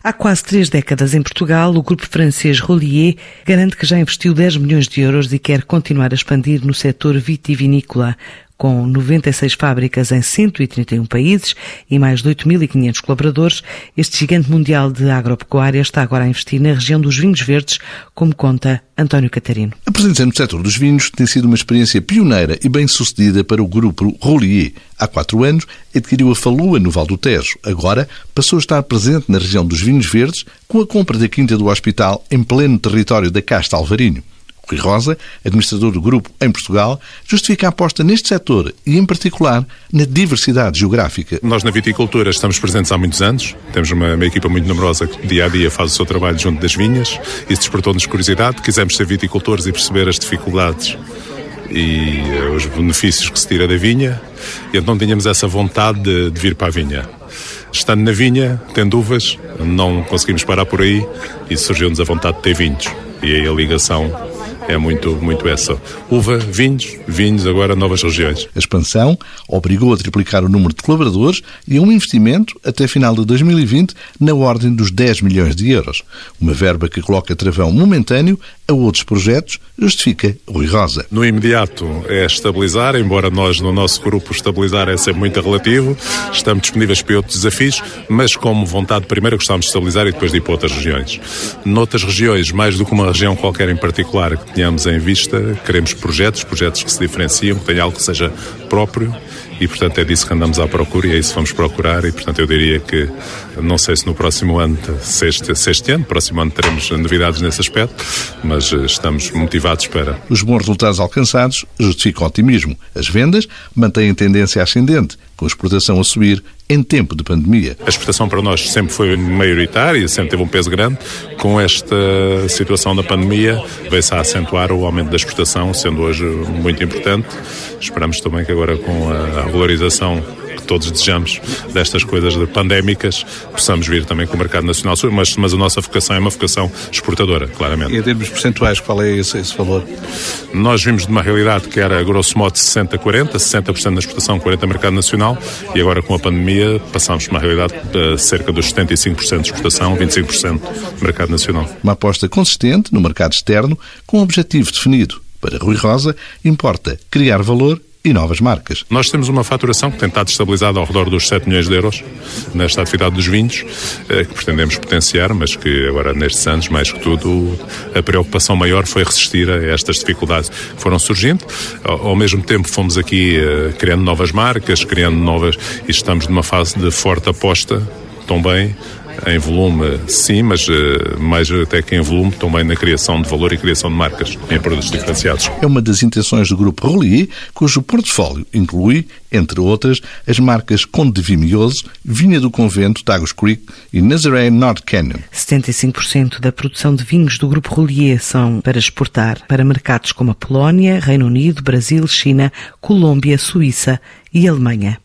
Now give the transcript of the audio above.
Há quase três décadas em Portugal, o grupo francês Rollier garante que já investiu 10 milhões de euros e quer continuar a expandir no setor vitivinícola. Com 96 fábricas em 131 países e mais de 8.500 colaboradores, este gigante mundial de agropecuária está agora a investir na região dos vinhos verdes, como conta António Catarino. A presença no setor dos vinhos tem sido uma experiência pioneira e bem-sucedida para o grupo Rollier. Há quatro anos adquiriu a Falua no Val do Tejo. Agora passou a estar presente na região dos vinhos verdes com a compra da Quinta do Hospital em pleno território da Casta Alvarinho. Rui Rosa, administrador do grupo em Portugal, justifica a aposta neste setor e, em particular, na diversidade geográfica. Nós, na viticultura, estamos presentes há muitos anos. Temos uma, uma equipa muito numerosa que, dia a dia, faz o seu trabalho junto das vinhas. Isso despertou-nos curiosidade. Quisemos ser viticultores e perceber as dificuldades e uh, os benefícios que se tira da vinha. E então tínhamos essa vontade de, de vir para a vinha. Estando na vinha, tendo uvas, não conseguimos parar por aí e surgiu-nos a vontade de ter vinhos. E aí a ligação é muito, muito essa. Uva, vinhos, vinhos, agora novas regiões. A expansão obrigou a triplicar o número de colaboradores e um investimento, até final de 2020, na ordem dos 10 milhões de euros. Uma verba que coloca travão momentâneo a outros projetos, justifica Rui Rosa. No imediato é estabilizar, embora nós no nosso grupo estabilizar é sempre muito relativo, estamos disponíveis para outros desafios, mas como vontade primeira gostamos de estabilizar e depois de ir para outras regiões. Noutras regiões, mais do que uma região qualquer em particular tenhamos em vista, queremos projetos, projetos que se diferenciam, que tenham algo que seja próprio e, portanto, é disso que andamos à procura e é isso que vamos procurar. E, portanto, eu diria que, não sei se no próximo ano, se este, se este ano, próximo ano teremos novidades nesse aspecto, mas eh, estamos motivados para. Os bons resultados alcançados justificam o otimismo. As vendas mantêm tendência ascendente, com a exportação a subir em tempo de pandemia. A exportação para nós sempre foi maioritária, sempre teve um peso grande. Com esta situação da pandemia, veio-se a acentuar o aumento da exportação, sendo hoje muito importante. Esperamos também que agora com a valorização todos desejamos destas coisas pandémicas, possamos vir também com o mercado nacional, mas, mas a nossa vocação é uma vocação exportadora, claramente. E em termos percentuais, qual é esse, esse valor? Nós vimos de uma realidade que era, grosso modo, 60-40, 60%, na exportação, 40% no mercado nacional, e agora com a pandemia passámos para uma realidade de cerca dos 75% de exportação, 25% no mercado nacional. Uma aposta consistente no mercado externo, com um objetivo definido. Para Rui Rosa, importa criar valor e novas marcas. Nós temos uma faturação que tem estado estabilizada ao redor dos 7 milhões de euros nesta atividade dos vinhos, eh, que pretendemos potenciar, mas que agora nestes anos, mais que tudo, a preocupação maior foi resistir a estas dificuldades que foram surgindo. Ao mesmo tempo fomos aqui eh, criando novas marcas, criando novas, e estamos numa fase de forte aposta também em volume, sim, mas eh, mais até que em volume, também na criação de valor e criação de marcas em produtos diferenciados. É uma das intenções do Grupo Rollier, cujo portfólio inclui, entre outras, as marcas Conde de Vimioso, Vinha do Convento, Tagus Creek e Nazaré North Canyon. 75% da produção de vinhos do Grupo Rollier são para exportar para mercados como a Polónia, Reino Unido, Brasil, China, Colômbia, Suíça e Alemanha.